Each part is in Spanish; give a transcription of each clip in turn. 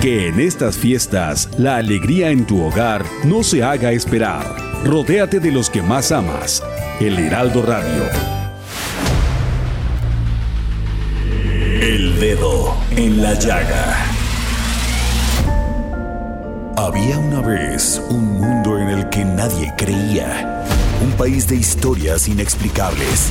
Que en estas fiestas la alegría en tu hogar no se haga esperar. Rodéate de los que más amas. El Heraldo Radio. El dedo en la llaga. Había una vez un mundo en el que nadie creía. Un país de historias inexplicables.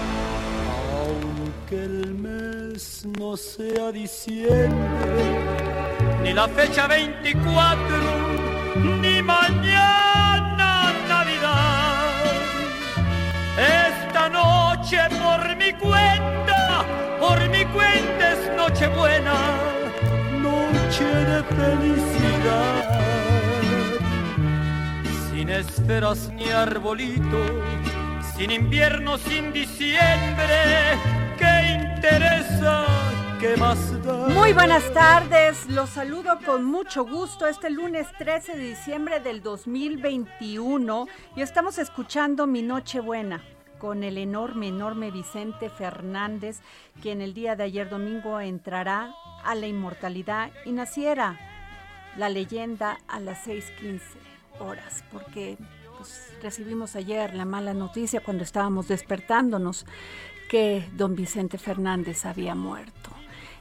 Sea diciembre, ni la fecha 24, ni mañana Navidad. Esta noche por mi cuenta, por mi cuenta es noche buena, noche de felicidad. Sin esferas ni arbolito, sin invierno, sin diciembre, ¿qué interesa? Muy buenas tardes, los saludo con mucho gusto este lunes 13 de diciembre del 2021 y estamos escuchando Mi Nochebuena con el enorme, enorme Vicente Fernández, quien el día de ayer domingo entrará a la inmortalidad y naciera la leyenda a las 6.15 horas, porque pues, recibimos ayer la mala noticia cuando estábamos despertándonos que don Vicente Fernández había muerto.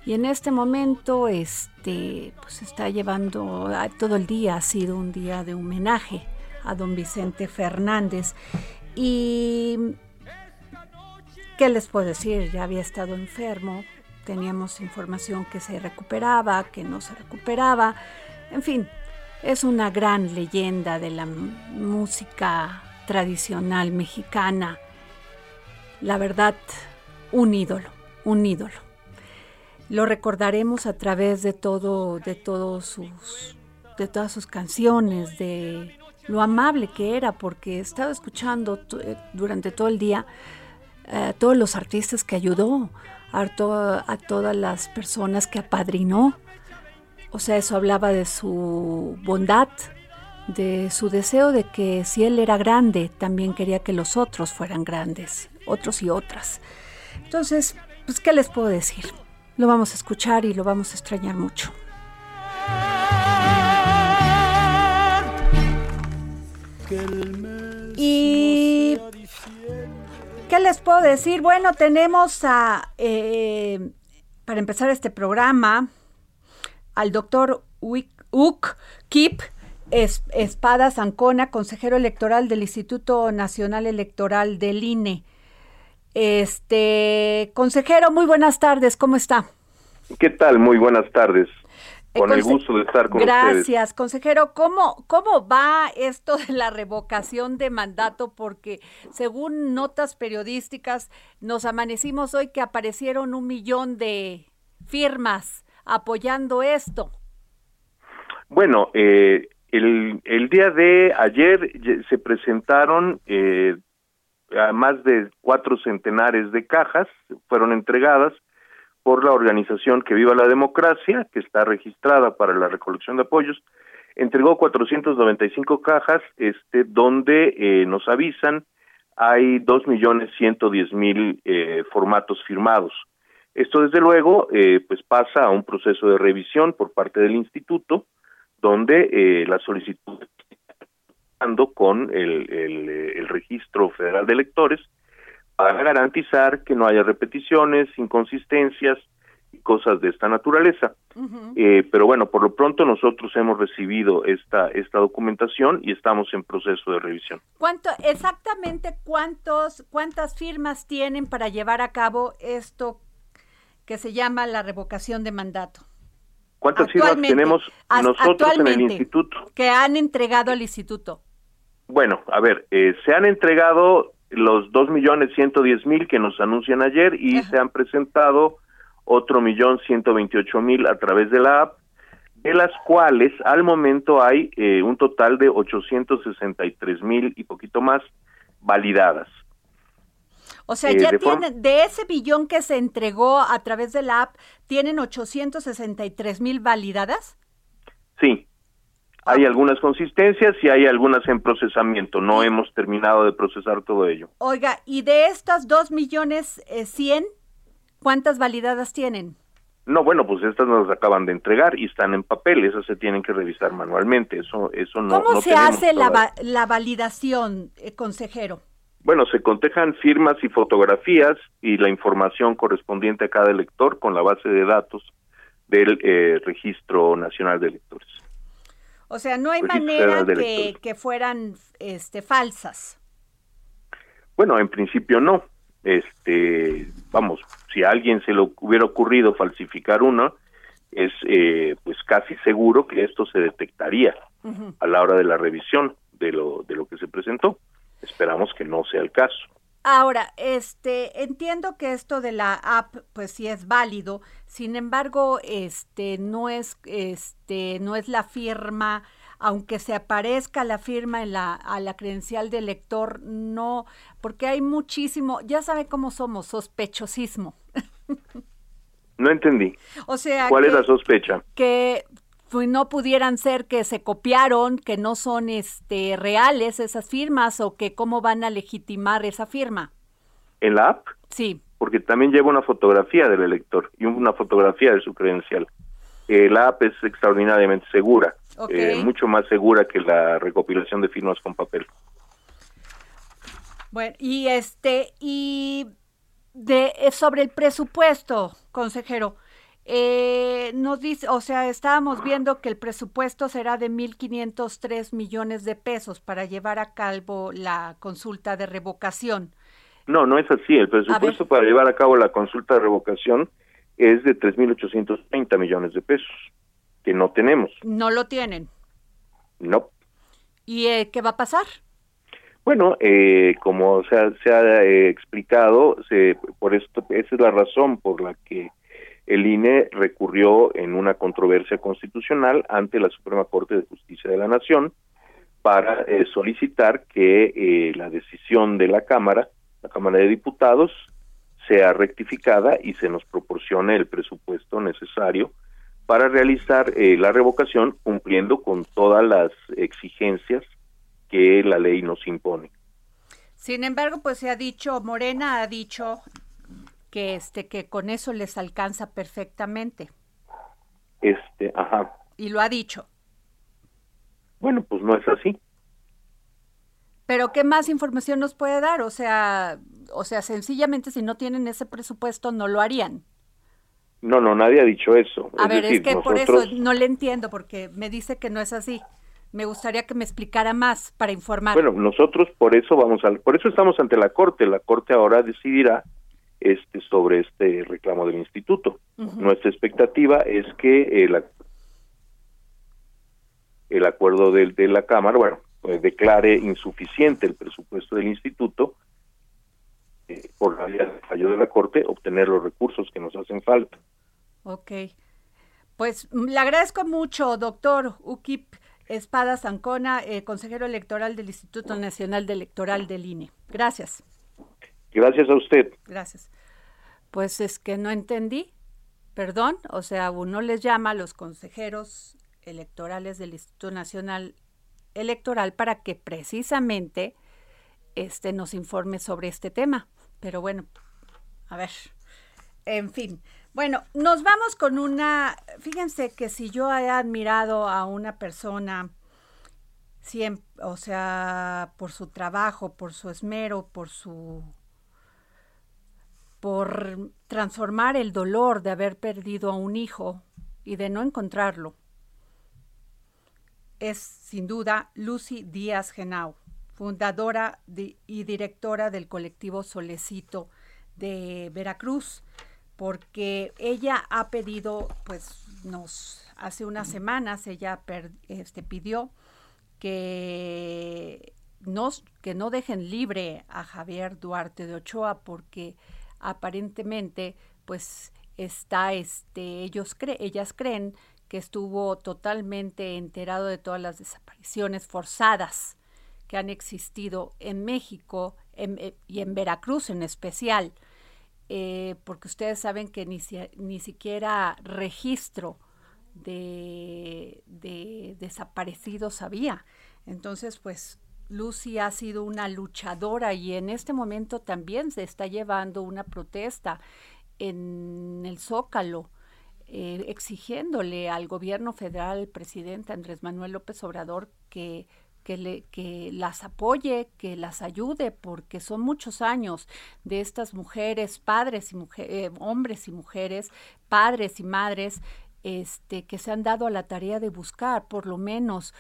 Y en este momento, este, pues está llevando todo el día ha sido un día de homenaje a don Vicente Fernández. Y qué les puedo decir, ya había estado enfermo, teníamos información que se recuperaba, que no se recuperaba, en fin, es una gran leyenda de la música tradicional mexicana. La verdad, un ídolo, un ídolo. Lo recordaremos a través de todo, de todos sus, de todas sus canciones, de lo amable que era, porque he estado escuchando durante todo el día a todos los artistas que ayudó, a, a todas las personas que apadrinó. O sea, eso hablaba de su bondad, de su deseo de que si él era grande, también quería que los otros fueran grandes, otros y otras. Entonces, pues, ¿qué les puedo decir? Lo vamos a escuchar y lo vamos a extrañar mucho. Y ¿qué les puedo decir? Bueno, tenemos a, eh, para empezar este programa, al doctor Uk Kip Espada Zancona, consejero electoral del Instituto Nacional Electoral del INE. Este, consejero, muy buenas tardes, ¿cómo está? ¿Qué tal? Muy buenas tardes. Con el gusto de estar con Gracias, ustedes. Gracias, consejero. ¿Cómo, ¿Cómo va esto de la revocación de mandato? Porque según notas periodísticas, nos amanecimos hoy que aparecieron un millón de firmas apoyando esto. Bueno, eh, el, el, día de ayer se presentaron eh, a más de cuatro centenares de cajas, fueron entregadas por la organización Que Viva la Democracia, que está registrada para la recolección de apoyos, entregó 495 cajas, este, donde eh, nos avisan hay dos millones ciento diez mil eh, formatos firmados. Esto desde luego eh, pues pasa a un proceso de revisión por parte del instituto, donde eh, la solicitud con el, el, el registro federal de electores para garantizar que no haya repeticiones, inconsistencias cosas de esta naturaleza. Eh, pero bueno, por lo pronto nosotros hemos recibido esta, esta documentación y estamos en proceso de revisión. ¿Cuánto, exactamente cuántos, cuántas firmas tienen para llevar a cabo esto que se llama la revocación de mandato? ¿Cuántas firmas tenemos nosotros en el instituto? Que han entregado al instituto. Bueno, a ver, eh, se han entregado los dos millones ciento diez mil que nos anuncian ayer y se han presentado otro millón ciento veintiocho mil a través de la app, de las cuales al momento hay eh, un total de 863 mil y poquito más validadas. O sea, eh, ya tienen, de ese billón que se entregó a través de la app, ¿tienen 863 mil validadas? Sí, hay algunas consistencias y hay algunas en procesamiento. No hemos terminado de procesar todo ello. Oiga, y de estas dos millones eh, cien, ¿cuántas validadas tienen? No, bueno, pues estas nos acaban de entregar y están en papel. Esas se tienen que revisar manualmente. Eso, eso no. ¿Cómo se hace la, la, validación, eh, consejero? Bueno, se contejan firmas y fotografías y la información correspondiente a cada elector con la base de datos del eh, Registro Nacional de Electores. O sea, no hay manera que, fueran este, falsas. Bueno, en principio no. Este, vamos, si a alguien se le hubiera ocurrido falsificar uno, es eh, pues casi seguro que esto se detectaría a la hora de la revisión de lo de lo que se presentó. Esperamos que no sea el caso. Ahora, este, entiendo que esto de la app, pues sí es válido. Sin embargo, este, no es, este, no es la firma, aunque se aparezca la firma en la, a la credencial del lector, no, porque hay muchísimo, ya sabe cómo somos, sospechosismo. No entendí. O sea, ¿cuál es la sospecha? Que pues, no pudieran ser que se copiaron, que no son este reales esas firmas o que cómo van a legitimar esa firma. ¿En la app? Sí. Porque también lleva una fotografía del elector y una fotografía de su credencial. Eh, la app es extraordinariamente segura, eh, mucho más segura que la recopilación de firmas con papel. Bueno, y este y de eh, sobre el presupuesto, consejero. Eh, nos dice, o sea, estábamos viendo que el presupuesto será de 1.503 millones de pesos para llevar a cabo la consulta de revocación. No, no es así. El presupuesto para llevar a cabo la consulta de revocación es de 3.830 millones de pesos, que no tenemos. No lo tienen. No. ¿Y eh, qué va a pasar? Bueno, eh, como se ha, se ha eh, explicado, se, por esto, esa es la razón por la que el INE recurrió en una controversia constitucional ante la Suprema Corte de Justicia de la Nación para eh, solicitar que eh, la decisión de la Cámara, la Cámara de Diputados, sea rectificada y se nos proporcione el presupuesto necesario para realizar eh, la revocación cumpliendo con todas las exigencias que la ley nos impone. Sin embargo, pues se ha dicho, Morena ha dicho que este que con eso les alcanza perfectamente. Este, ajá. Y lo ha dicho. Bueno, pues no es así. Pero qué más información nos puede dar? O sea, o sea, sencillamente si no tienen ese presupuesto no lo harían. No, no, nadie ha dicho eso. A ver, es que por eso no le entiendo porque me dice que no es así. Me gustaría que me explicara más para informar. Bueno, nosotros por eso vamos al, por eso estamos ante la corte. La corte ahora decidirá este sobre este reclamo del instituto. Nuestra expectativa es que el, el acuerdo de, de la Cámara, bueno, pues declare insuficiente el presupuesto del instituto eh, por la vía del fallo de la Corte, obtener los recursos que nos hacen falta. Ok. Pues mm, le agradezco mucho, doctor Ukip Espada Zancona, eh, consejero electoral del Instituto Nacional de Electoral del INE. Gracias. Gracias a usted. Gracias. Pues es que no entendí, perdón, o sea, uno les llama a los consejeros electorales del Instituto Nacional Electoral para que precisamente este nos informe sobre este tema. Pero bueno, a ver, en fin. Bueno, nos vamos con una, fíjense que si yo he admirado a una persona, siempre, o sea, por su trabajo, por su esmero, por su por transformar el dolor de haber perdido a un hijo y de no encontrarlo. Es sin duda Lucy Díaz Genau, fundadora y directora del colectivo Solecito de Veracruz, porque ella ha pedido, pues nos hace unas semanas ella este, pidió que que no dejen libre a Javier Duarte de Ochoa porque aparentemente pues está este ellos cre ellas creen que estuvo totalmente enterado de todas las desapariciones forzadas que han existido en México eh, y en Veracruz en especial, eh, porque ustedes saben que ni, ni siquiera registro de, de desaparecidos había. Entonces, pues Lucy ha sido una luchadora y en este momento también se está llevando una protesta en el Zócalo. Eh, exigiéndole al gobierno federal, al presidente Andrés Manuel López Obrador, que, que, le, que las apoye, que las ayude, porque son muchos años de estas mujeres, padres y mujeres, eh, hombres y mujeres, padres y madres, este, que se han dado a la tarea de buscar por lo menos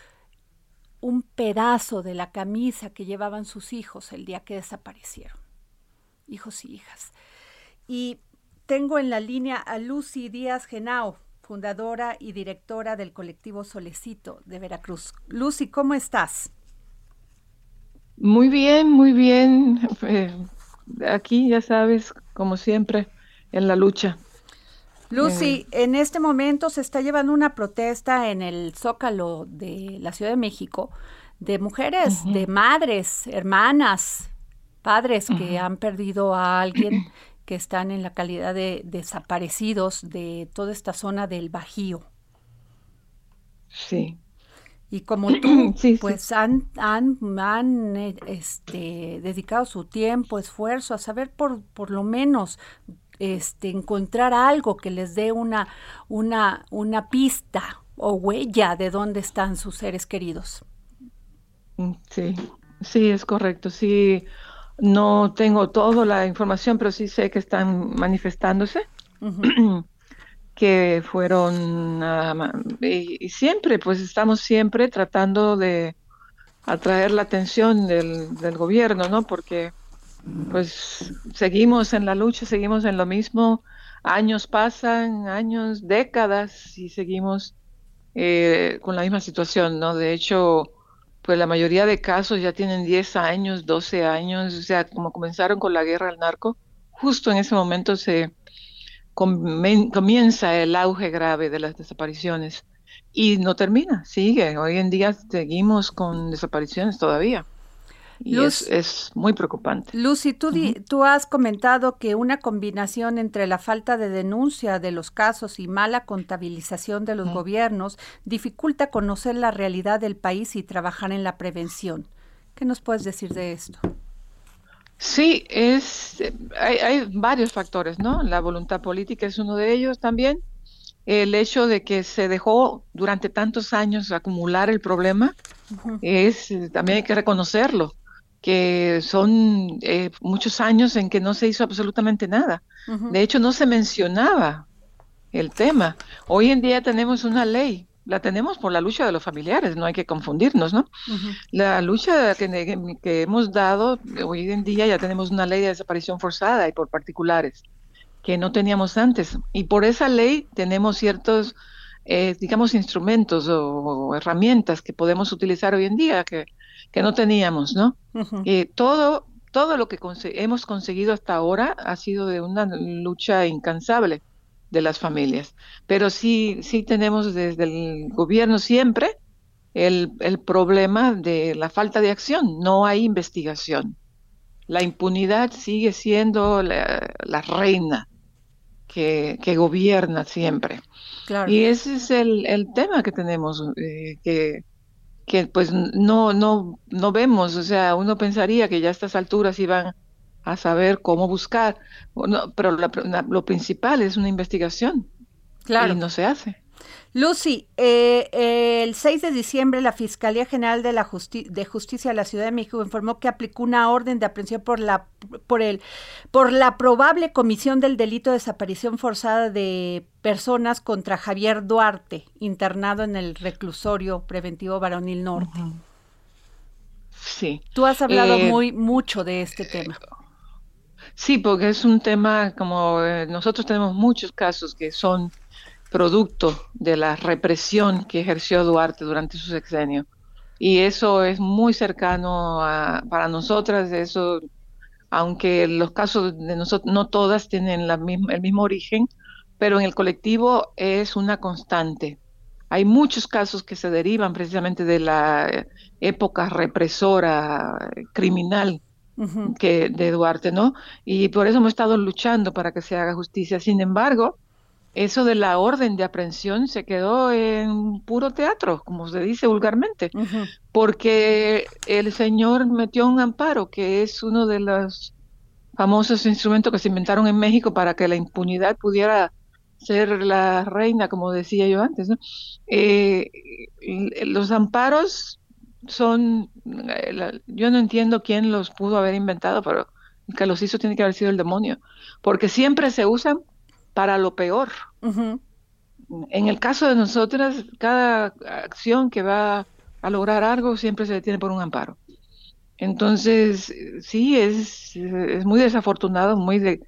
un pedazo de la camisa que llevaban sus hijos el día que desaparecieron, hijos y hijas. Y tengo en la línea a Lucy Díaz Genao, fundadora y directora del colectivo Solecito de Veracruz. Lucy, ¿cómo estás? Muy bien, muy bien. Eh, aquí, ya sabes, como siempre, en la lucha. Lucy, en este momento se está llevando una protesta en el Zócalo de la Ciudad de México de mujeres, de madres, hermanas, padres que han perdido a alguien, que están en la calidad de desaparecidos de toda esta zona del Bajío. Sí. Y como tú, pues Han, han, han eh, este, dedicado su tiempo, esfuerzo a saber por, por lo menos este, encontrar algo que les dé una, una, una pista o huella de dónde están sus seres queridos. Mm, sí, sí, es correcto. Sí, no tengo toda la información, pero sí sé que están manifestándose. que fueron ah, y, siempre pues estamos siempre tratando de atraer la atención del, del gobierno no porque pues seguimos en la lucha, seguimos en lo mismo, años pasan, años, décadas y seguimos eh, con la misma situación, ¿no? De hecho, pues la mayoría de casos ya tienen 10 años, 12 años, o sea, como comenzaron con la guerra al narco, justo en ese momento se comienza el auge grave de las desapariciones y no termina, sigue. Hoy en día seguimos con desapariciones todavía. Y es, muy preocupante. Lucy, tú, tú has comentado que una combinación entre la falta de denuncia de los casos y mala contabilización de los gobiernos dificulta conocer la realidad del país y trabajar en la prevención. ¿Qué nos puedes decir de esto? Sí, es, hay, hay varios factores, ¿no? La voluntad política es uno de ellos también. El hecho de que se dejó durante tantos años acumular el problema, es también hay que reconocerlo que son eh, muchos años en que no se hizo absolutamente nada. De hecho, no se mencionaba el tema. Hoy en día tenemos una ley, la tenemos por la lucha de los familiares, no hay que confundirnos, ¿no? La lucha que, que, hemos dado, hoy en día ya tenemos una ley de desaparición forzada y por particulares, que no teníamos antes. Y por esa ley tenemos ciertos, eh, digamos, instrumentos o herramientas que podemos utilizar hoy en día, que que no teníamos, ¿no? Eh, todo, todo lo que hemos conseguido hasta ahora ha sido de una lucha incansable de las familias, pero sí, sí tenemos desde el gobierno siempre el, el problema de la falta de acción, no hay investigación. La impunidad sigue siendo la, reina que, que, gobierna siempre. Y ese es el, el tema que tenemos, eh, que que pues no, no, no vemos, o sea, uno pensaría que ya a estas alturas iban a saber cómo buscar, pero lo principal es una investigación. Claro. Y no se hace. Lucy, eh, el 6 de diciembre la Fiscalía General de, la de Justicia de la Ciudad de México informó que aplicó una orden de aprehensión por la, por, el, por la probable comisión del delito de desaparición forzada de personas contra Javier Duarte, internado en el reclusorio preventivo Varonil Norte. Sí. Tú has hablado eh, muy mucho de este tema. Sí, porque es un tema como eh, nosotros tenemos muchos casos que son producto de la represión que ejerció Duarte durante su sexenio. Y eso es muy cercano a, para nosotras, eso, aunque los casos de nosotros no todas tienen la misma, el mismo origen, pero en el colectivo es una constante. Hay muchos casos que se derivan precisamente de la época represora criminal que de Duarte, ¿no? Y por eso hemos estado luchando para que se haga justicia. Sin embargo, eso de la orden de aprehensión se quedó en puro teatro, como se dice vulgarmente, porque el señor metió un amparo, que es uno de los famosos instrumentos que se inventaron en México para que la impunidad pudiera ser la reina, como decía yo antes. Eh, los amparos son, eh, yo no entiendo quién los pudo haber inventado, pero el que los hizo tiene que haber sido el demonio, porque siempre se usan para lo peor. En el caso de nosotras, cada acción que va a lograr algo siempre se detiene por un amparo. Entonces, sí, es, es muy desafortunado, muy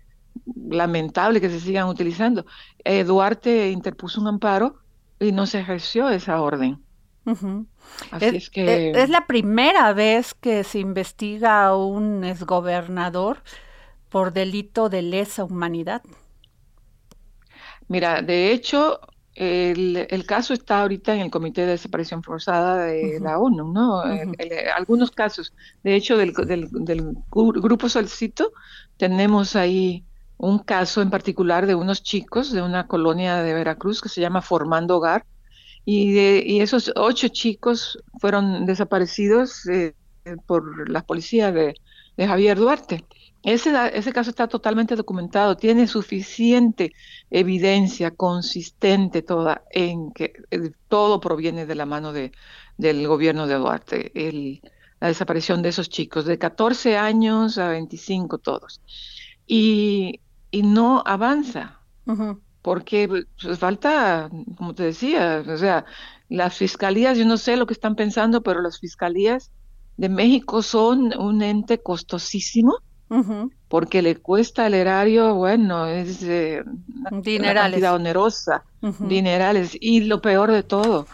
lamentable que se sigan utilizando. Eh, Duarte interpuso un amparo y no se ejerció esa orden. Así es, que... Es, la primera vez que se investiga a un exgobernador por delito de lesa humanidad. Mira, de hecho, el, caso está ahorita en el Comité de Desaparición Forzada de la ONU, ¿no? algunos casos, de hecho, del, del, Grupo Solcito, tenemos ahí un caso en particular de unos chicos de una colonia de Veracruz que se llama Formando Hogar, y, de, y esos ocho chicos fueron desaparecidos eh, por la policía de Javier Duarte. Ese, ese caso está totalmente documentado, tiene suficiente evidencia consistente toda en que eh, todo proviene de la mano de, del gobierno de Duarte, el, la desaparición de esos chicos, de 14 años a 25 todos. Y, y no avanza, porque pues, falta, como te decía, o sea, las fiscalías, yo no sé lo que están pensando, pero las fiscalías de México son un ente costosísimo porque le cuesta al erario, bueno, es eh, una cantidad onerosa, dinerales, y lo peor de todo,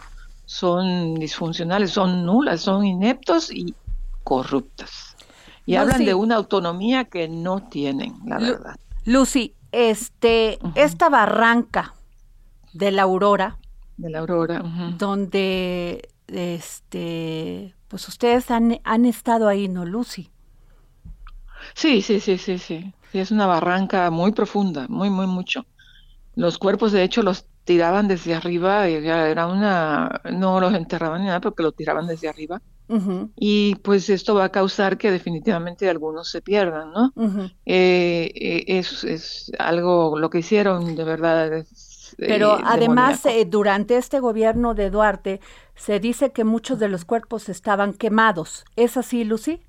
son disfuncionales, son nulas, son ineptos y corruptas. Y hablan de una autonomía que no tienen, la verdad. Lucy, este, esta barranca de la Aurora, de la Aurora, donde, este, pues ustedes han, han estado ahí, ¿no, Lucy? Sí, sí, sí, sí, sí. Sí, es una barranca muy profunda, muy, muy mucho. Los cuerpos, de hecho, los tiraban desde arriba, y ya era una, no los enterraban ni nada, porque los tiraban desde arriba. Y pues esto va a causar que definitivamente algunos se pierdan, ¿no? Eh, eh, es, es, algo, lo que hicieron de verdad. Es, eh, Pero además, durante este gobierno de Duarte, se dice que muchos de los cuerpos estaban quemados. ¿Es así, Lucy?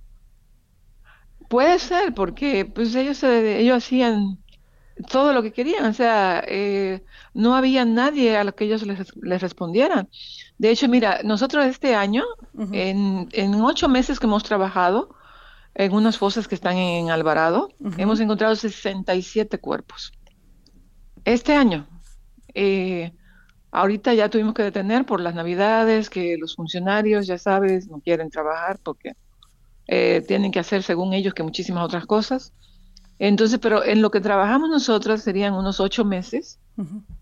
Puede ser, porque pues ellos, ellos hacían todo lo que querían, o sea, eh, no había nadie a lo que ellos les, respondieran. De hecho, mira, nosotros este año, en, en, ocho meses que hemos trabajado en unas fosas que están en Alvarado, hemos encontrado 67 cuerpos. Este año, eh, ahorita ya tuvimos que detener por las navidades, que los funcionarios, ya sabes, no quieren trabajar porque eh, tienen que hacer según ellos que muchísimas otras cosas. Entonces, pero en lo que trabajamos nosotros serían unos ocho meses,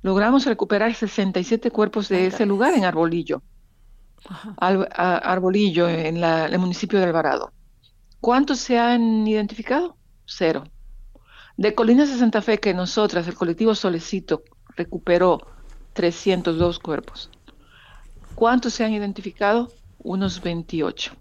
logramos recuperar 67 cuerpos de ese lugar en Arbolillo. Arbolillo, en, la, el municipio de Alvarado. ¿Cuántos se han identificado? Cero. De Colinas de Santa Fe, que nosotras, el colectivo Solecito, recuperó 302 cuerpos. ¿Cuántos se han identificado? Unos 28.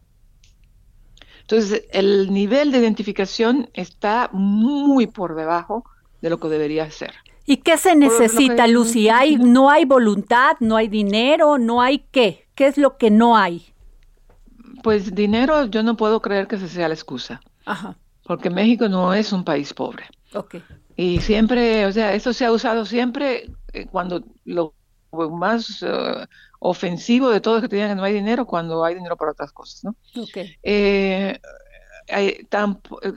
Entonces, el nivel de identificación está muy por debajo de lo que debería ser. ¿Y qué se necesita, Lucy? ¿Hay, ¿No hay voluntad, no hay dinero, no hay qué? ¿Qué es lo que no hay? Pues dinero yo no puedo creer que esa sea la excusa. Ajá. Porque México no es un país pobre. Ok. Y siempre, o sea, eso se ha usado siempre eh, cuando lo más eh, ofensivo de todo es que te digan que no hay dinero cuando hay dinero para otras cosas, ¿no? Okay. Eh,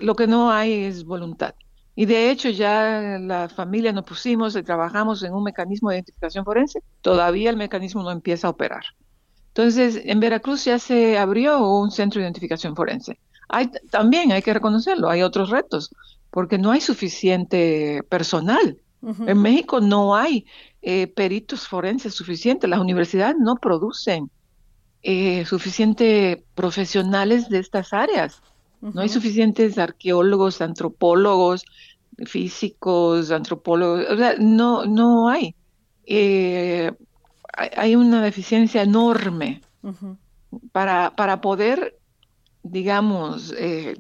lo que no hay es voluntad. Y de hecho ya la familia nos pusimos y trabajamos en un mecanismo de identificación forense, todavía el mecanismo no empieza a operar. Entonces, en Veracruz ya se abrió un centro de identificación forense. Hay, también hay que reconocerlo, hay otros retos, porque no hay suficiente personal. En México no hay eh, peritos forenses suficientes, las universidades no producen eh, suficientes profesionales de estas áreas. No hay suficientes arqueólogos, antropólogos, físicos, antropólogos, o sea, no, no hay. Eh, hay una deficiencia enorme para, para poder, digamos, eh,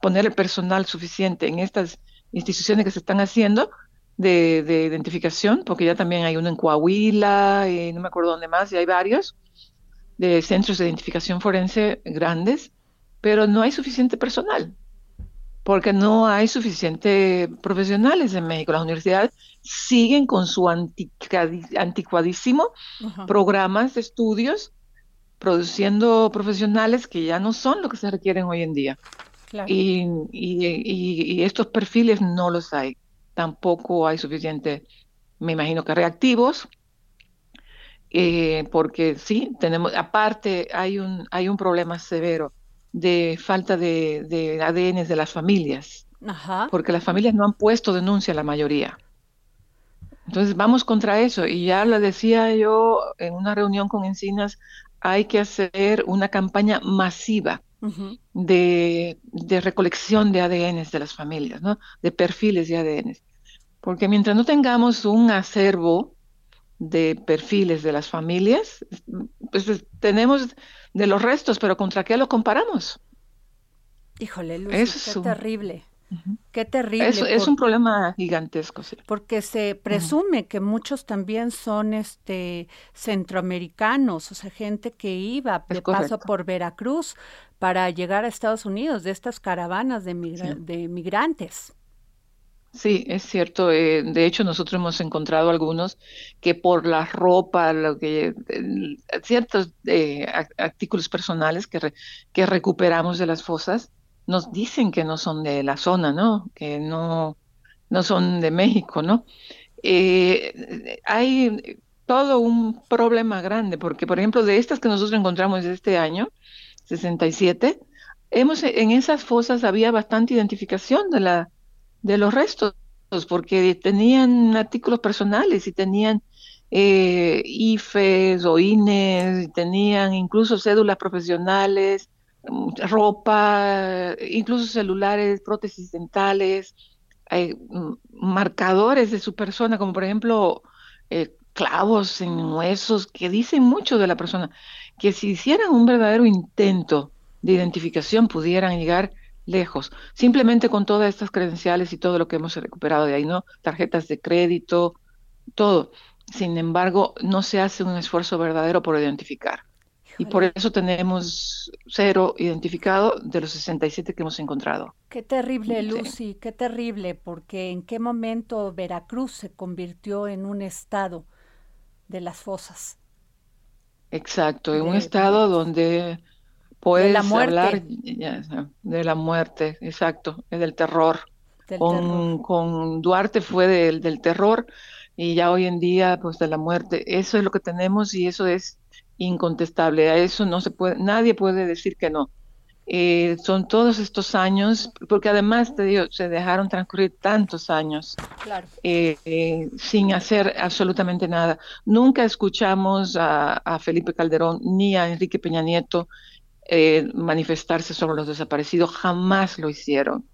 poner el personal suficiente en estas instituciones que se están haciendo de, de, identificación, porque ya también hay uno en Coahuila, y no me acuerdo dónde más, y hay varios, de centros de identificación forense grandes, pero no hay suficiente personal, porque no hay suficientes profesionales en México. Las universidades siguen con su anticuadísimo programas de estudios, produciendo profesionales que ya no son lo que se requieren hoy en día. Y, y, estos perfiles no los hay. Tampoco hay suficiente, me imagino que reactivos, eh, porque sí, tenemos, aparte hay un, hay un problema severo de falta de, de ADN de las familias, porque las familias no han puesto denuncia la mayoría. Entonces vamos contra eso y ya lo decía yo en una reunión con Encinas, hay que hacer una campaña masiva de, de, recolección de ADN de las familias, ¿no? de perfiles de ADN. Porque mientras no tengamos un acervo de perfiles de las familias, pues tenemos de los restos, pero ¿contra qué lo comparamos? Híjole, Lucy, qué terrible. Qué terrible. Es, un problema gigantesco, sí. Porque se presume que muchos también son este centroamericanos, o sea, gente que iba de paso por Veracruz para llegar a Estados Unidos, de estas caravanas de, de migrantes. Sí, es cierto. Eh, de hecho, nosotros hemos encontrado algunos que por la ropa, lo que, ciertos eh, artículos personales que, que recuperamos de las fosas, nos dicen que no son de la zona, ¿no? Que no, no son de México, ¿no? Eh, hay todo un problema grande, porque, por ejemplo, de estas que nosotros encontramos este año, 67, hemos, en esas fosas había bastante identificación de la de los restos, porque tenían artículos personales y tenían eh, IFES o INES, tenían incluso cédulas profesionales, mm, ropa, incluso celulares, prótesis dentales, mm, marcadores de su persona, como por ejemplo eh, clavos en huesos, que dicen mucho de la persona, que si hicieran un verdadero intento de identificación pudieran llegar lejos, simplemente con todas estas credenciales y todo lo que hemos recuperado de ahí, ¿no? Tarjetas de crédito, todo. Sin embargo, no se hace un esfuerzo verdadero por identificar. Y por eso tenemos cero identificado de los 67 que hemos encontrado. Qué terrible, Lucy, qué terrible, porque en qué momento Veracruz se convirtió en un estado de las fosas. Exacto, en un estado donde Puedes la muerte. hablar de la muerte, exacto, del terror. con, con Duarte fue del, del terror y ya hoy en día pues de la muerte. Eso es lo que tenemos y eso es incontestable. A eso no se puede, nadie puede decir que no. Eh, son todos estos años, porque además te digo, se dejaron transcurrir tantos años eh, eh, sin hacer absolutamente nada. Nunca escuchamos a, a, Felipe Calderón ni a Enrique Peña Nieto eh, manifestarse sobre los desaparecidos, jamás lo hicieron.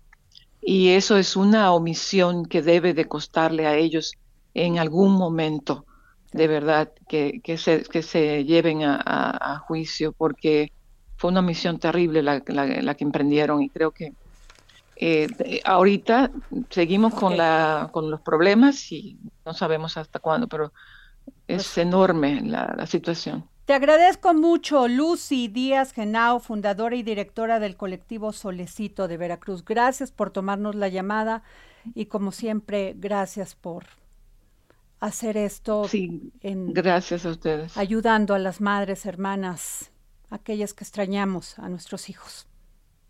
Y eso es una omisión que debe de costarle a ellos en algún momento, de verdad, que, que, se, que se lleven a, juicio, porque fue una misión terrible la, la, que emprendieron y creo que Eh, ahorita seguimos con, la, con los problemas y no sabemos hasta cuándo, pero es pues enorme la, la situación. Te agradezco mucho, Lucy Díaz Genao, fundadora y directora del colectivo Solecito de Veracruz. Gracias por tomarnos la llamada y como siempre, gracias por hacer esto. Sí, gracias a ustedes. Ayudando a las madres, hermanas, aquellas que extrañamos a nuestros hijos.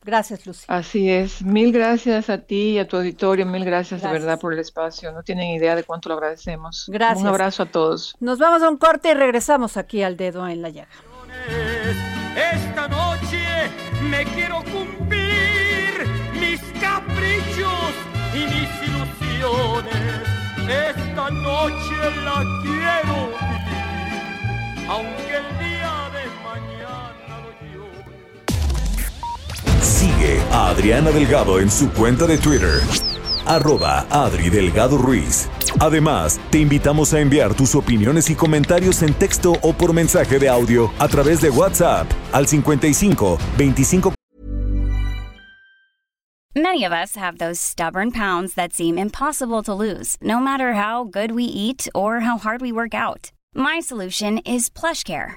Gracias, Lucy. Así es. Mil gracias a ti y a tu auditorio. Mil gracias, de verdad por el espacio. No tienen idea de cuánto lo agradecemos. Gracias. Un abrazo a todos. Nos vamos a un corte y regresamos aquí al dedo en la llaga. Esta noche me quiero cumplir mis caprichos y mis ilusiones. Esta noche la quiero vivir, aunque el día Sigue a Adriana Delgado en su cuenta de Twitter, arroba Adri Delgado Ruiz. Además, te invitamos a enviar tus opiniones y comentarios en texto o por mensaje de audio a través de WhatsApp al 55 25 Many of us have those stubborn pounds that seem impossible to lose, no matter how good we eat or how hard we work out. My solution is PlushCare.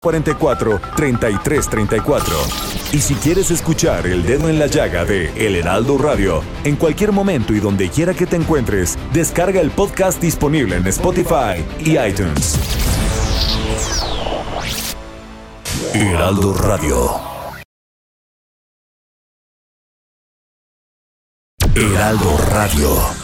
44 33 34. Y si quieres escuchar El Dedo en la Llaga de El Heraldo Radio, en cualquier momento y donde quiera que te encuentres, descarga el podcast disponible en Spotify y iTunes. Heraldo Radio. Heraldo Radio.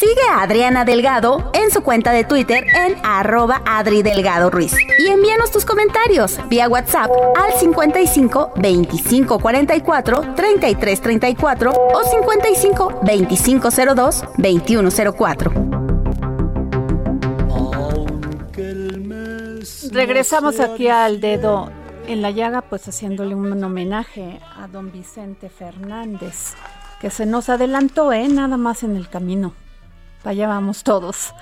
Sigue a Adriana Delgado en su cuenta de Twitter en arroba Adri Delgado Ruiz. Y envíanos tus comentarios vía WhatsApp al 55 25 44 33 34 o 55 25 02 21 04. Regresamos aquí al dedo en la llaga, pues haciéndole un homenaje a don Vicente Fernández que se nos adelantó, ¿eh? Nada más en el camino. Allá vamos todos.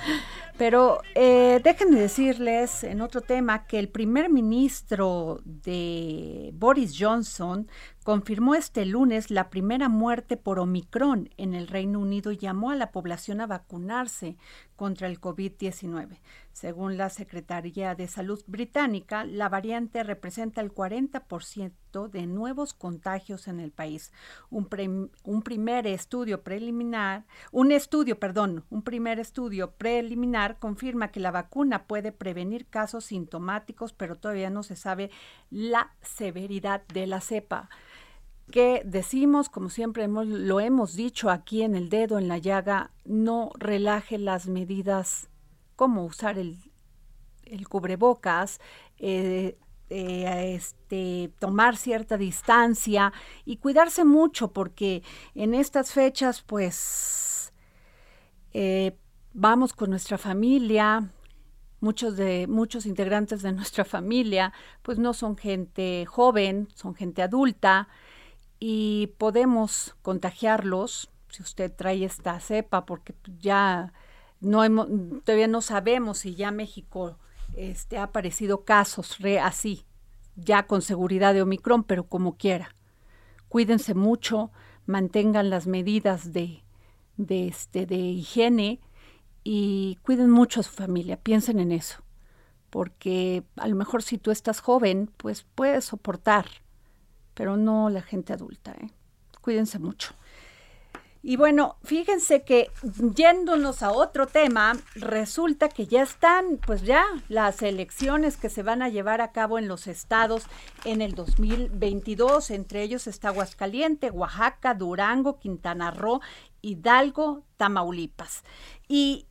Pero eh, déjenme decirles en otro tema que el primer ministro de Boris Johnson confirmó este lunes la primera muerte por Omicron en el Reino Unido y llamó a la población a vacunarse contra el COVID-19. Según la Secretaría de Salud británica, la variante representa el 40% de nuevos contagios en el país. Un, primer estudio preliminar, un estudio, perdón, un primer estudio preliminar confirma que la vacuna puede prevenir casos sintomáticos, pero todavía no se sabe la severidad de la cepa que decimos, como siempre hemos, lo hemos dicho aquí en el dedo, en la llaga, no relaje las medidas cómo usar el, cubrebocas, eh, eh, este, tomar cierta distancia y cuidarse mucho porque en estas fechas pues eh, vamos con nuestra familia, muchos de muchos integrantes de nuestra familia pues no son gente joven, son gente adulta y podemos contagiarlos si usted trae esta cepa porque ya no hemos, todavía no sabemos si ya México este, ha aparecido casos re, así, ya con seguridad de Omicron, pero como quiera. Cuídense mucho, mantengan las medidas de, de, este, de higiene y cuiden mucho a su familia, piensen en eso, porque a lo mejor si tú estás joven, pues puedes soportar, pero no la gente adulta. ¿eh? Cuídense mucho. Y bueno, fíjense que yéndonos a otro tema, resulta que ya están, pues ya las elecciones que se van a llevar a cabo en los estados en el 2022. Entre ellos está Aguascaliente, Oaxaca, Durango, Quintana Roo, Hidalgo, Tamaulipas. Y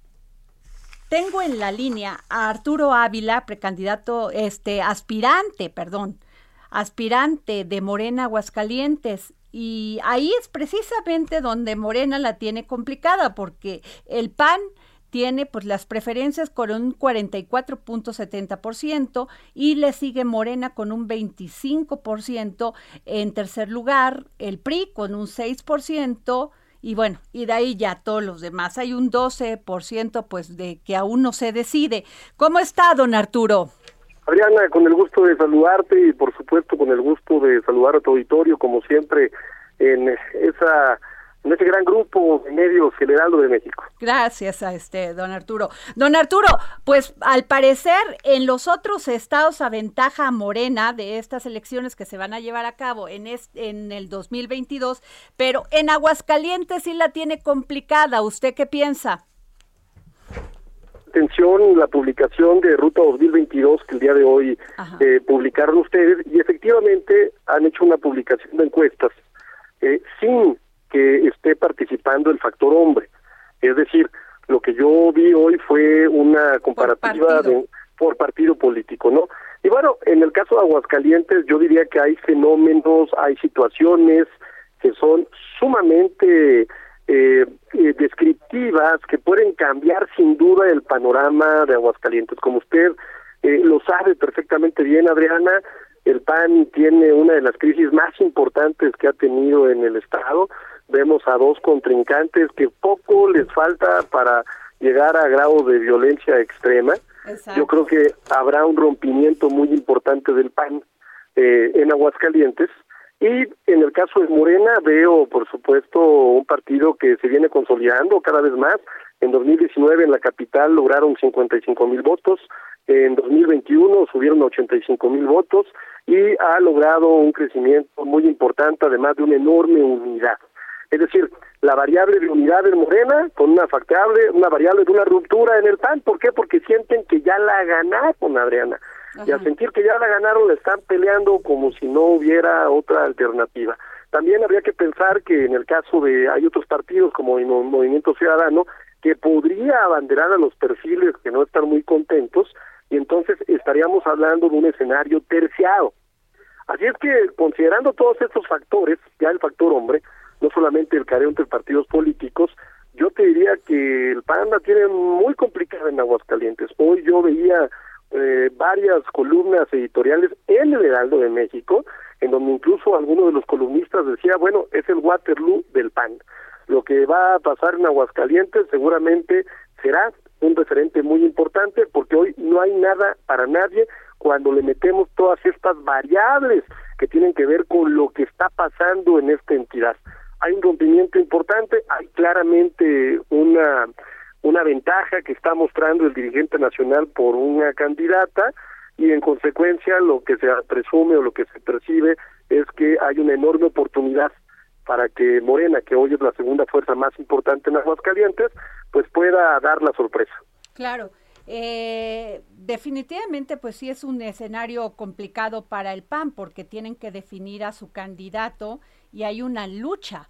tengo en la línea a Arturo Ávila, precandidato, este, aspirante, perdón, aspirante de Morena Aguascalientes y ahí es precisamente donde Morena la tiene complicada, porque el PAN tiene pues las preferencias con un 44.70% y le sigue Morena con un 25%, en tercer lugar el PRI con un 6%, y bueno, y de ahí ya todos los demás. Hay un 12% pues de que aún no se decide. ¿Cómo está, don Arturo? Adriana, con el gusto de saludarte y por supuesto con el gusto de saludar a tu auditorio, como siempre, en esa ese gran grupo de medios de México. Gracias a este don Arturo. Don Arturo, pues al parecer en los otros estados aventaja Morena de estas elecciones que se van a llevar a cabo en, en el 2022, pero en Aguascalientes sí la tiene complicada. ¿Usted qué piensa? Atención, la publicación de Ruta 2022 que el día de hoy eh, publicaron ustedes y efectivamente han hecho una publicación de encuestas eh, sin que esté participando el factor hombre. Es decir, lo que yo vi hoy fue una comparativa por partido, político, ¿no? Y bueno, en el caso de Aguascalientes yo diría que hay fenómenos, hay situaciones que son sumamente eh, eh, descriptivas, que pueden cambiar sin duda el panorama de Aguascalientes. Como usted eh, lo sabe perfectamente bien, Adriana, el PAN tiene una de las crisis más importantes que ha tenido en el Estado vemos a dos contrincantes que poco les falta para llegar a grado de violencia extrema. Yo creo que habrá un rompimiento muy importante del PAN eh, en Aguascalientes. Y en el caso de Morena veo, por supuesto, un partido que se viene consolidando cada vez más. En 2019 en la capital lograron 55 mil votos, en 2021 subieron 85 mil votos y ha logrado un crecimiento muy importante, además de una enorme unidad. Es decir, la variable de unidad en Morena con una factable, una variable de una ruptura en el PAN. ¿Por qué? Porque sienten que ya la ganaron, Adriana. Y al sentir que ya la ganaron, la están peleando como si no hubiera otra alternativa. También habría que pensar que en el caso de, hay otros partidos como el Movimiento Ciudadano, que podría abanderar a los perfiles que no están muy contentos, y entonces estaríamos hablando de un escenario terciado. Así es que, considerando todos estos factores, ya el factor hombre, no solamente el careo entre partidos políticos, yo te diría que el PAN la tiene muy complicada en Aguascalientes. Hoy yo veía eh, varias columnas editoriales en el Heraldo de México, en donde incluso alguno de los columnistas decía, bueno, es el Waterloo del PAN. Lo que va a pasar en Aguascalientes seguramente será un referente muy importante porque hoy no hay nada para nadie cuando le metemos todas estas variables que tienen que ver con lo que está pasando en esta entidad hay un rompimiento importante, hay claramente una una ventaja que está mostrando el dirigente nacional por una candidata y en consecuencia lo que se presume o lo que se percibe es que hay una enorme oportunidad para que Morena, que hoy es la segunda fuerza más importante en Aguascalientes, pues pueda dar la sorpresa. Claro. Eh, definitivamente, pues sí es un escenario complicado para el PAN porque tienen que definir a su candidato y hay una lucha,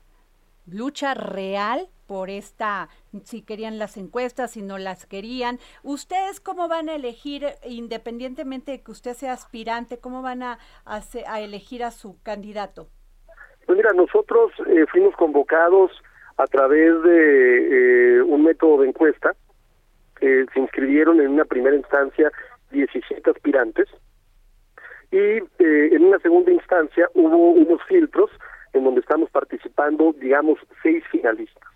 lucha real por esta, si querían las encuestas, si no las querían. ¿Ustedes cómo van a elegir, independientemente de que usted sea aspirante, cómo van a, a, elegir a su candidato? Pues mira, nosotros eh, fuimos convocados a través de eh, un método de encuesta. se inscribieron en una primera instancia 17 aspirantes y eh, en una segunda instancia hubo unos filtros en donde estamos participando, digamos, seis finalistas.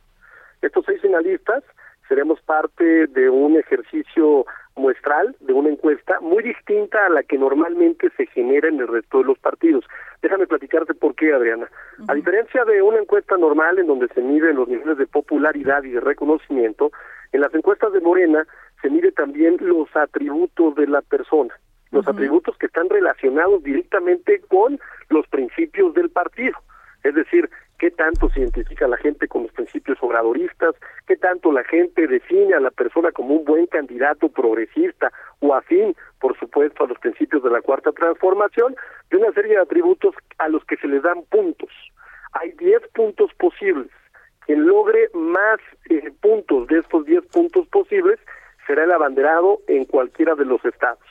Estos seis finalistas seremos parte de un ejercicio muestral, de una encuesta muy distinta a la que normalmente se genera en el resto de los partidos. Déjame platicarte por qué, Adriana. A diferencia de una encuesta normal en donde se miden los niveles de popularidad y de reconocimiento, en las encuestas de Morena se mide también los atributos de la persona, los atributos que están relacionados directamente con los principios del partido. Es decir, qué tanto se identifica la gente con los principios obradoristas, qué tanto la gente define a la persona como un buen candidato progresista o afín, por supuesto, a los principios de la cuarta transformación, y una serie de atributos a los que se les dan puntos. Hay 10 puntos posibles. Quien logre más eh, puntos de estos 10 puntos posibles será el abanderado en cualquiera de los estados.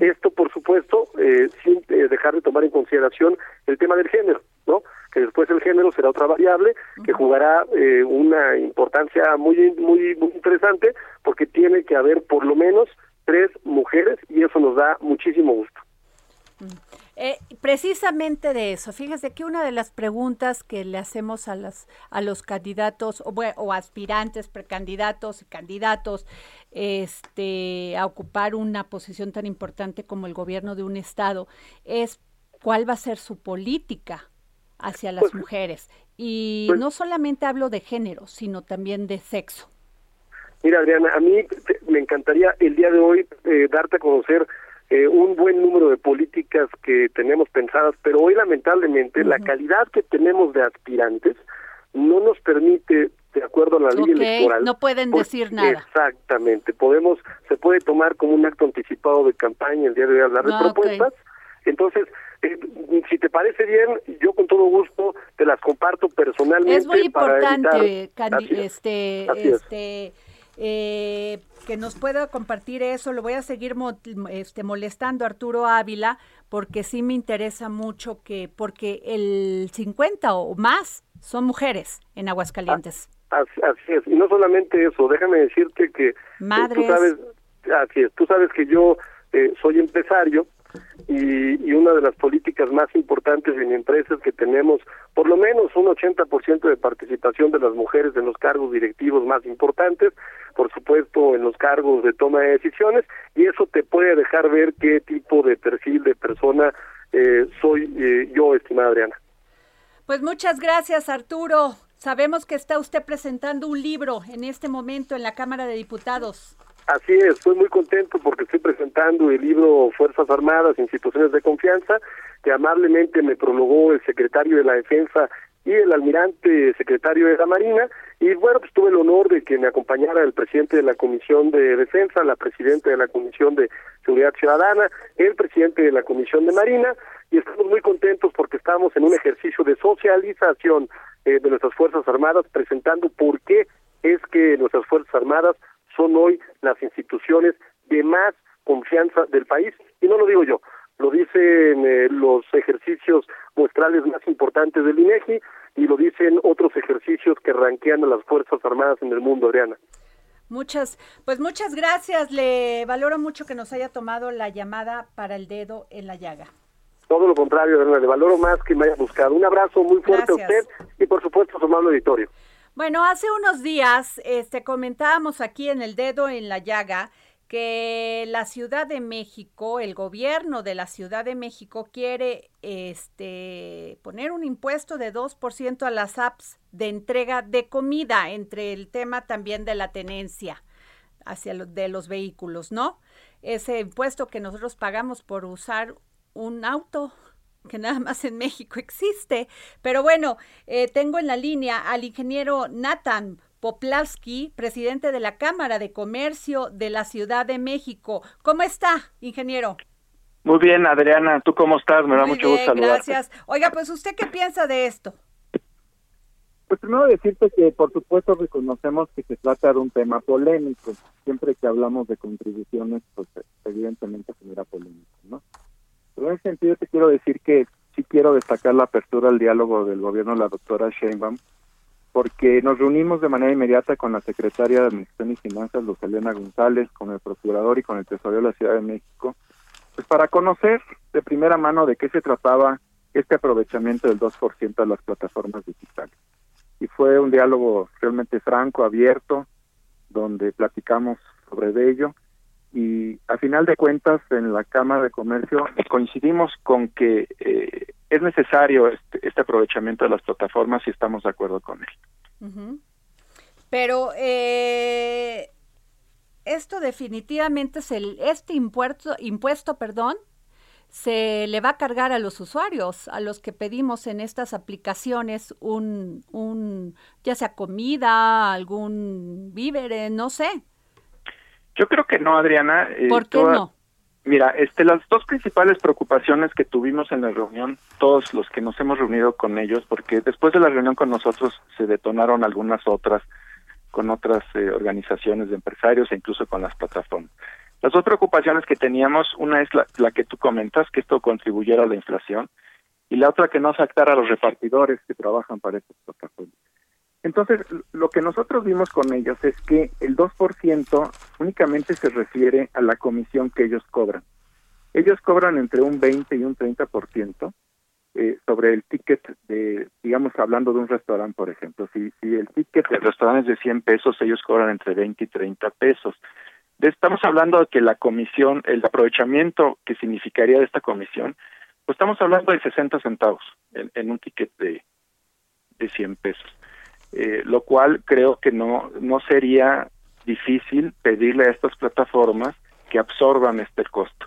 Esto, por supuesto, eh, sin eh, dejar de tomar en consideración el tema del género, ¿no? que después el género será otra variable que jugará eh, una importancia muy, muy, muy interesante porque tiene que haber por lo menos tres mujeres y eso nos da muchísimo gusto. Eh, precisamente de eso, fíjese que una de las preguntas que le hacemos a, las, a los candidatos o, o aspirantes, precandidatos y candidatos este, a ocupar una posición tan importante como el gobierno de un estado es cuál va a ser su política hacia las pues, mujeres. Y pues no solamente hablo de género, sino también de sexo. Mira, Adriana, a mí me encantaría el día de hoy eh, darte a conocer eh, un buen número de políticas que tenemos pensadas, pero hoy lamentablemente la calidad que tenemos de aspirantes no nos permite, de acuerdo a la ley electoral, no pueden pues, decir nada. Exactamente, podemos, se puede tomar como un acto anticipado de campaña el día de hoy hablar de ah, propuestas. Entonces, eh, si te parece bien, yo con todo gusto te las comparto personalmente. Es muy importante, este, este, eh, que nos pueda compartir eso. Lo voy a seguir este, molestando Arturo Ávila porque sí me interesa mucho que, porque el 50 o más son mujeres en Aguascalientes. Ah, así, es, y no solamente eso, déjame decirte que eh, Madres. tú sabes, así es, tú sabes que yo soy empresario y, una de las políticas más importantes en empresas que tenemos por lo menos un 80% de participación de las mujeres en los cargos directivos más importantes, por supuesto en los cargos de toma de decisiones, y eso te puede dejar ver qué tipo de perfil de persona eh, soy eh, yo, estimada Adriana. Pues muchas gracias, Arturo. Sabemos que está usted presentando un libro en este momento en la Cámara de Diputados. Así es, estoy muy contento porque estoy presentando el libro Fuerzas Armadas, Instituciones de Confianza, que amablemente me prologó el secretario de la Defensa y el almirante secretario de la Marina. Y bueno, pues tuve el honor de que me acompañara el presidente de la Comisión de Defensa, la presidenta de la Comisión de Seguridad Ciudadana, el presidente de la Comisión de Marina, y estamos muy contentos porque estamos en un ejercicio de socialización eh, de nuestras Fuerzas Armadas, presentando por qué es que nuestras Fuerzas Armadas son hoy las instituciones de más confianza del país. Y no lo digo yo, lo dicen eh, los ejercicios muestrales más importantes del INEGI y lo dicen otros ejercicios que ranquean a las Fuerzas Armadas en el mundo, Adriana. Muchas, pues muchas gracias. Le valoro mucho que nos haya tomado la llamada para el dedo en la llaga. Todo lo contrario, Adriana, le valoro más que me haya buscado. Un abrazo muy fuerte a usted y por supuesto a su amable auditorio. Bueno, hace unos días este, comentábamos aquí en el dedo en la llaga que la Ciudad de México, el gobierno de la Ciudad de México quiere este, poner un impuesto de 2% a las apps de entrega de comida, entre el tema también de la tenencia hacia de los vehículos, ¿no? Ese impuesto que nosotros pagamos por usar un auto que nada más en México existe. Pero bueno, eh, tengo en la línea al ingeniero Nathan Poplavsky, presidente de la Cámara de Comercio de la Ciudad de México. ¿Cómo está, ingeniero? Muy bien, Adriana. ¿Tú cómo estás? Me da mucho gusto saludarte. Gracias. Oiga, pues usted qué piensa de esto? Pues primero decirte que por supuesto reconocemos que se trata de un tema polémico. Siempre que hablamos de contribuciones, pues evidentemente genera polémica, ¿no? En ese sentido te quiero decir que sí quiero destacar la apertura al diálogo del gobierno de la doctora Sheinbaum, porque nos reunimos de manera inmediata con la secretaria de Administración y Finanzas, Luz González, con el procurador y con el tesorero de la Ciudad de México, pues para conocer de primera mano de qué se trataba este aprovechamiento del 2% de las plataformas digitales. Y fue un diálogo realmente franco, abierto, donde platicamos sobre ello y a final de cuentas en la Cámara de Comercio coincidimos con que eh, es necesario este, este, aprovechamiento de las plataformas y estamos de acuerdo con él. Pero eh, esto definitivamente es el, este impuesto, impuesto, perdón, se le va a cargar a los usuarios, a los que pedimos en estas aplicaciones un, un ya sea comida, algún víver, no sé. Yo creo que no, Adriana. Eh, ¿Por qué no? Mira, este, las dos principales preocupaciones que tuvimos en la reunión, todos los que nos hemos reunido con ellos, porque después de la reunión con nosotros se detonaron algunas otras con otras eh, organizaciones de empresarios e incluso con las plataformas. Las dos preocupaciones que teníamos, una es la, la, que tú comentas, que esto contribuyera a la inflación, y la otra que no afectara a los repartidores que trabajan para estas plataformas. Entonces, lo que nosotros vimos con ellos es que el 2% únicamente se refiere a la comisión que ellos cobran. Ellos cobran entre un 20 y un 30% eh, sobre el ticket de, digamos, hablando de un restaurante, por ejemplo. Si, si el ticket del restaurante es de 100 pesos, ellos cobran entre 20 y 30 pesos. Estamos hablando de que la comisión, el aprovechamiento que significaría de esta comisión, pues estamos hablando de 60 centavos en, en un ticket de, de 100 pesos. Eh, lo cual creo que no, no sería difícil pedirle a estas plataformas que absorban este costo.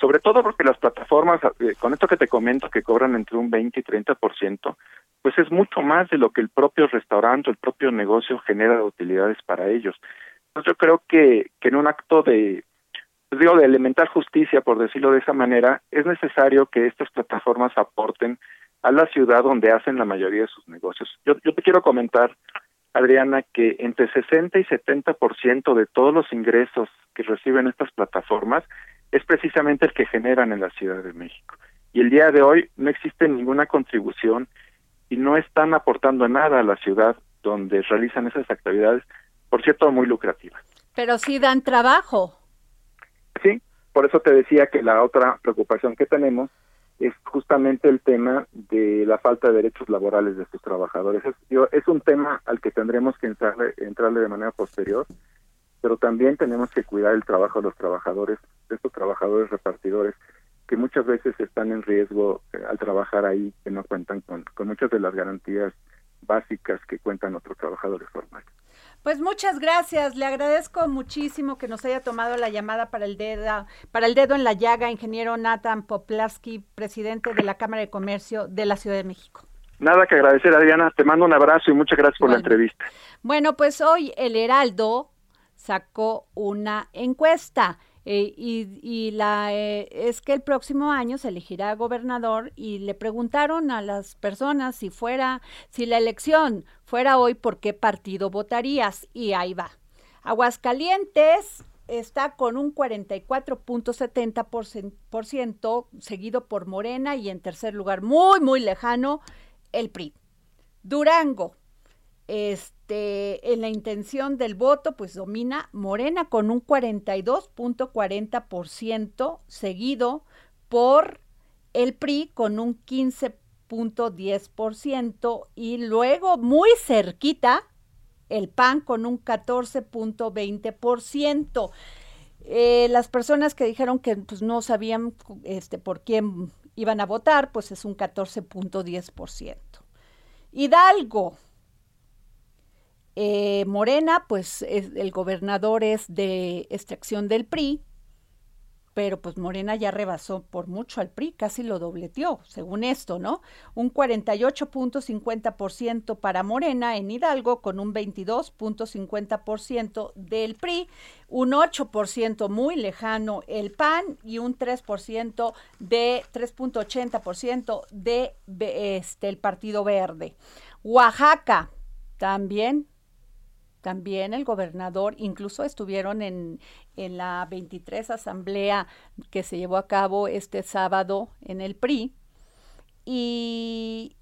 Sobre todo porque las plataformas, eh, con esto que te comento, que cobran entre un 20 y 30%, pues es mucho más de lo que el propio restaurante, el propio negocio genera de utilidades para ellos. Entonces yo creo que, que en un acto de, pues digo, de elemental justicia, por decirlo de esa manera, es necesario que estas plataformas aporten a la ciudad donde hacen la mayoría de sus negocios. Yo, yo te quiero comentar, Adriana, que entre 60 y 70% de todos los ingresos que reciben estas plataformas es precisamente el que generan en la Ciudad de México. Y el día de hoy no existe ninguna contribución y no están aportando nada a la ciudad donde realizan esas actividades, por cierto, muy lucrativas. Pero sí dan trabajo. Sí, por eso te decía que la otra preocupación que tenemos es justamente el tema de la falta de derechos laborales de estos trabajadores. Es, es un tema al que tendremos que entrarle, entrarle de manera posterior, pero también tenemos que cuidar el trabajo de los trabajadores, de estos trabajadores repartidores, que muchas veces están en riesgo eh, al trabajar ahí, que no cuentan con, con muchas de las garantías básicas que cuentan otros trabajadores formales. Pues muchas gracias, le agradezco muchísimo que nos haya tomado la llamada para el dedo, para el dedo en la llaga, ingeniero Nathan Poplavsky, presidente de la Cámara de Comercio de la Ciudad de México. Nada que agradecer, Adriana. Te mando un abrazo y muchas gracias por la entrevista. Bueno, pues hoy el Heraldo sacó una encuesta eh, y, la eh, es que el próximo año se elegirá gobernador y le preguntaron a las personas si fuera, si la elección fuera hoy, ¿por qué partido votarías? Y ahí va. Aguascalientes está con un 44.70%, seguido por Morena y en tercer lugar, muy, muy lejano, el PRI. Durango, este, en la intención del voto, pues domina Morena con un 42.40%, seguido por el PRI con un 15.10% y luego muy cerquita el PAN con un 14.20%. Eh, las personas que dijeron que pues, no sabían este, por quién iban a votar, pues es un 14.10%. Hidalgo, eh, Morena, pues el gobernador es de extracción del PRI, pero pues Morena ya rebasó por mucho al PRI, casi lo dobleteó, según esto, ¿no? Un 48.50% para Morena en Hidalgo, con un 22.50% del PRI, un 8% muy lejano el PAN y un 3% de 3.80% de este Partido Verde. Oaxaca también también el gobernador, incluso estuvieron en, en la 23 asamblea que se llevó a cabo este sábado en el PRI, y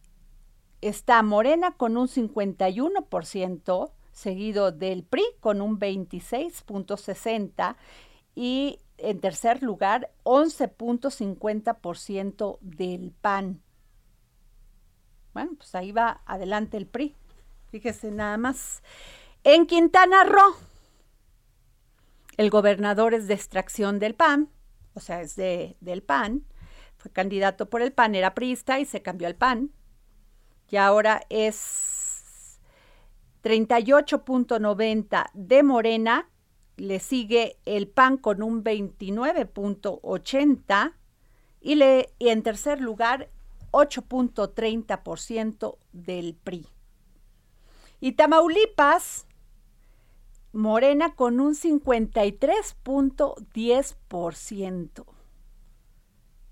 está Morena con un 51%, seguido del PRI con un 26.60% y en tercer lugar 11.50% del PAN. Bueno, pues ahí va adelante el PRI. Fíjese nada más. En Quintana Roo, el gobernador es de extracción del PAN, o sea, es de, del PAN, fue candidato por el PAN, era priista y se cambió al PAN, y ahora es 38.90 de Morena, le sigue el PAN con un 29.80 y, le, y en tercer lugar 8.30% del PRI. Y Tamaulipas Morena con un 53.10%.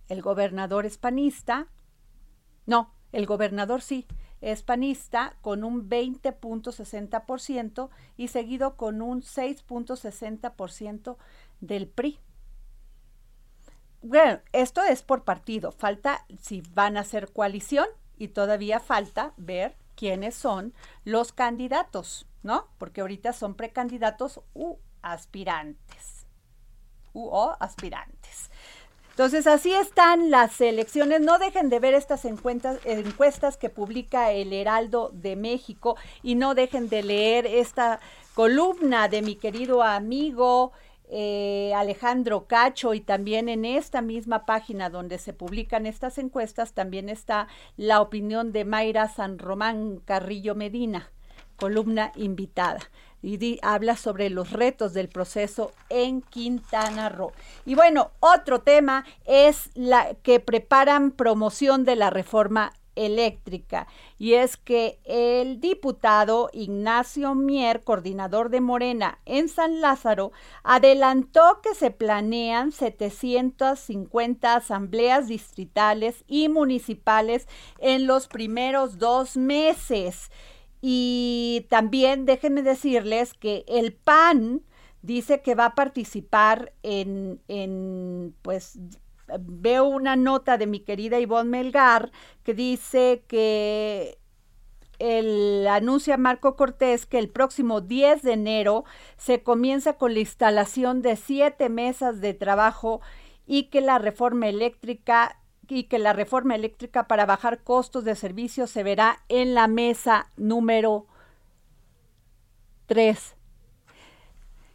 El gobernador es panista. No, el gobernador sí, es panista con un 20.60% y seguido con un 6.60% del PRI. bueno, esto es por partido, falta si van a hacer coalición y todavía falta ver quiénes son los candidatos, ¿no? Porque ahorita son precandidatos u aspirantes. U o aspirantes. Entonces, así están las elecciones. No dejen de ver estas encuestas, que publica el Heraldo de México y no dejen de leer esta columna de mi querido amigo eh, Alejandro Cacho y también en esta misma página donde se publican estas encuestas también está la opinión de Mayra San Román Carrillo Medina, columna invitada y habla sobre los retos del proceso en Quintana Roo. Y bueno, otro tema es la que preparan promoción de la reforma eléctrica y es que el diputado Ignacio Mier, coordinador de Morena en San Lázaro, adelantó que se planean 750 asambleas distritales y municipales en los primeros dos meses. Y también déjenme decirles que el PAN dice que va a participar en, en pues veo una nota de mi querida Ivonne Melgar que dice que el anuncia Marco Cortés que el próximo 10 de enero se comienza con la instalación de siete mesas de trabajo y que la reforma eléctrica y que la reforma eléctrica para bajar costos de servicios se verá en la mesa número 3.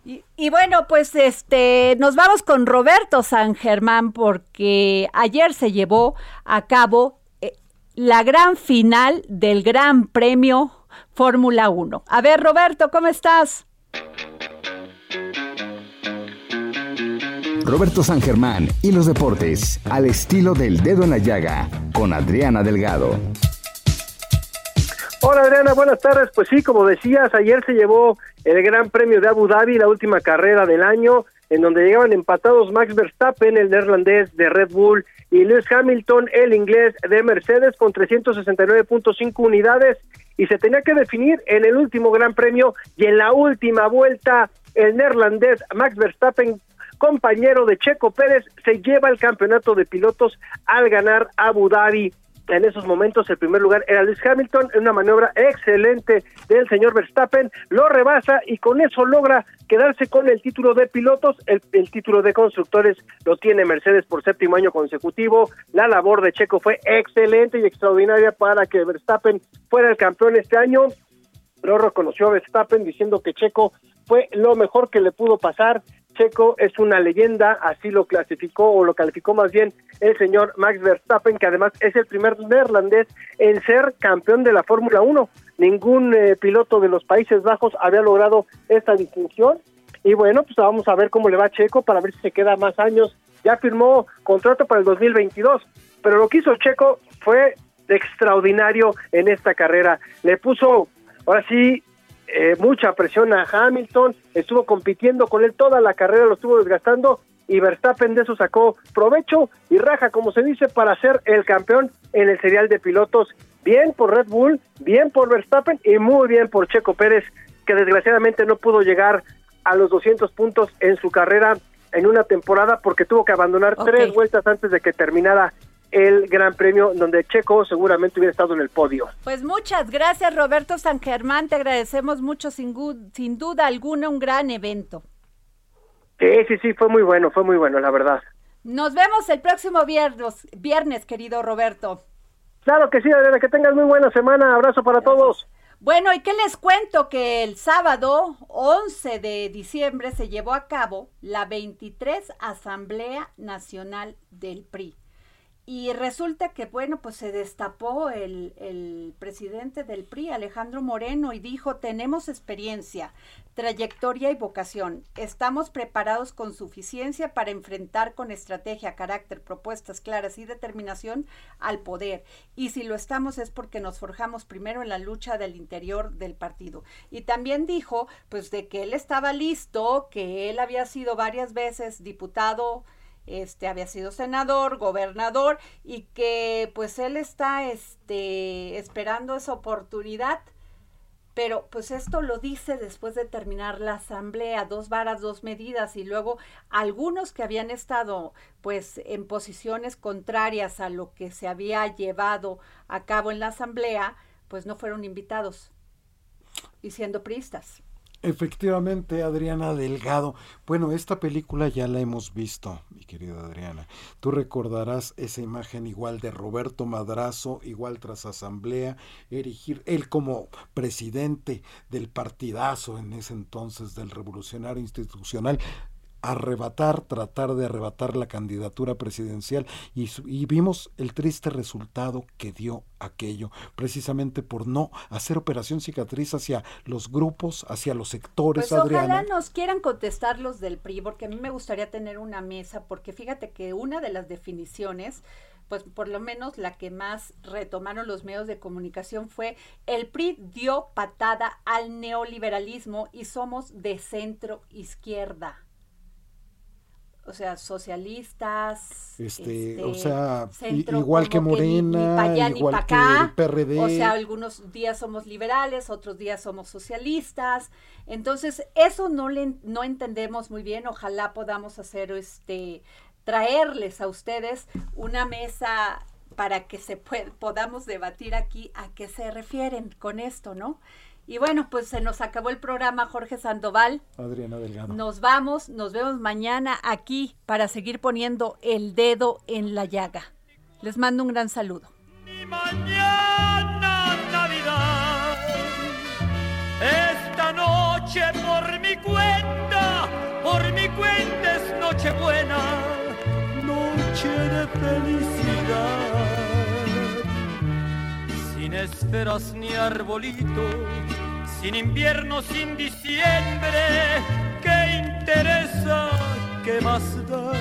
Y, bueno, pues este nos vamos con Roberto San Germán porque ayer se llevó a cabo eh, la gran final del Gran Premio Fórmula 1. A ver, Roberto, ¿cómo estás? Roberto San Germán y los deportes al estilo del dedo en la llaga con Adriana Delgado. Adriana, buenas tardes. Pues sí, como decías, ayer se llevó el Gran Premio de Abu Dhabi, la última carrera del año, en donde llegaban empatados Max Verstappen, el neerlandés de Red Bull, y Lewis Hamilton, el inglés de Mercedes, con 369.5 unidades, y se tenía que definir en el último Gran Premio y en la última vuelta el neerlandés Max Verstappen compañero de Checo Pérez, se lleva el campeonato de pilotos al ganar Abu Dhabi. En esos momentos el primer lugar era Luis Hamilton, en una maniobra excelente del señor Verstappen, lo rebasa y con eso logra quedarse con el título de pilotos, el, el, título de constructores lo tiene Mercedes por séptimo año consecutivo, la labor de Checo fue excelente y extraordinaria para que Verstappen fuera el campeón este año, lo reconoció Verstappen diciendo que Checo fue lo mejor que le pudo pasar Checo es una leyenda, así lo clasificó o lo calificó más bien el señor Max Verstappen, que además es el primer neerlandés en ser campeón de la Fórmula 1. Ningún eh, piloto de los Países Bajos había logrado esta distinción. Y bueno, pues vamos a ver cómo le va Checo para ver si se queda más años. Ya firmó contrato para el 2022, pero lo que hizo Checo fue extraordinario en esta carrera. Le puso, ahora sí, eh, mucha presión a Hamilton, estuvo compitiendo con él toda la carrera, lo estuvo desgastando y Verstappen de eso sacó provecho y raja, como se dice, para ser el campeón en el serial de pilotos. Bien por Red Bull, bien por Verstappen y muy bien por Checo Pérez, que desgraciadamente no pudo llegar a los 200 puntos en su carrera en una temporada porque tuvo que abandonar tres vueltas antes de que terminara el Gran Premio donde Checo seguramente hubiera estado en el podio. Pues muchas gracias Roberto San Germán, te agradecemos mucho, sin, sin duda alguna un gran evento. Sí, sí, sí, fue muy bueno, fue muy bueno, la verdad. Nos vemos el próximo viernes, viernes querido Roberto. Claro que sí, Adriana, que tengas muy buena semana, abrazo para todos. Bueno, ¿y qué les cuento? Que el sábado 11 de diciembre se llevó a cabo la 23 Asamblea Nacional del PRI. Y resulta que, bueno, pues se destapó el, el, presidente del PRI, Alejandro Moreno, y dijo, tenemos experiencia, trayectoria y vocación. Estamos preparados con suficiencia para enfrentar con estrategia, carácter, propuestas claras y determinación al poder. Y si lo estamos es porque nos forjamos primero en la lucha del interior del partido. Y también dijo, pues, de que él estaba listo, que él había sido varias veces diputado este había sido senador, gobernador y que pues él está este esperando esa oportunidad pero pues esto lo dice después de terminar la asamblea, dos varas, dos medidas, y luego algunos que habían estado pues en posiciones contrarias a lo que se había llevado a cabo en la asamblea, pues no fueron invitados y siendo priistas. Efectivamente, Adriana Delgado. Bueno, esta película ya la hemos visto, mi querida Adriana. Tú recordarás esa imagen igual de Roberto Madrazo, igual tras asamblea, erigir él como presidente del partidazo en ese entonces del revolucionario institucional, arrebatar, tratar de arrebatar la candidatura presidencial y, y, vimos el triste resultado que dio aquello, precisamente por no hacer operación cicatriz hacia los grupos, hacia los sectores. Pues ojalá nos quieran contestar los del PRI, porque a mí me gustaría tener una mesa, porque fíjate que una de las definiciones pues por lo menos la que más retomaron los medios de comunicación fue el PRI dio patada al neoliberalismo y somos de centro izquierda o sea, socialistas, este, o sea, igual que Morena, igual que el PRD. O sea, algunos días somos liberales, otros días somos socialistas. Entonces, eso no le no entendemos muy bien. Ojalá podamos hacer este traerles a ustedes una mesa para que se podamos debatir aquí a qué se refieren con esto, ¿no? Y bueno, pues se nos acabó el programa, Jorge Sandoval. Adriana Delgado. Nos vamos, nos vemos mañana aquí para seguir poniendo el dedo en la llaga. Les mando un gran saludo. mañana Navidad, esta noche por mi cuenta, por mi cuenta es noche buena, noche de felicidad. Sin esferas ni arbolito sin invierno, sin diciembre, ¿qué interesa? ¿Qué más da?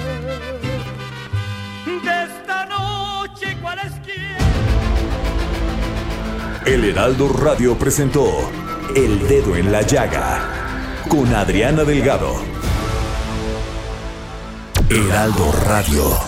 De esta noche cualesquiera. El Heraldo Radio presentó El Dedo en la Llaga con Adriana Delgado. Heraldo Radio.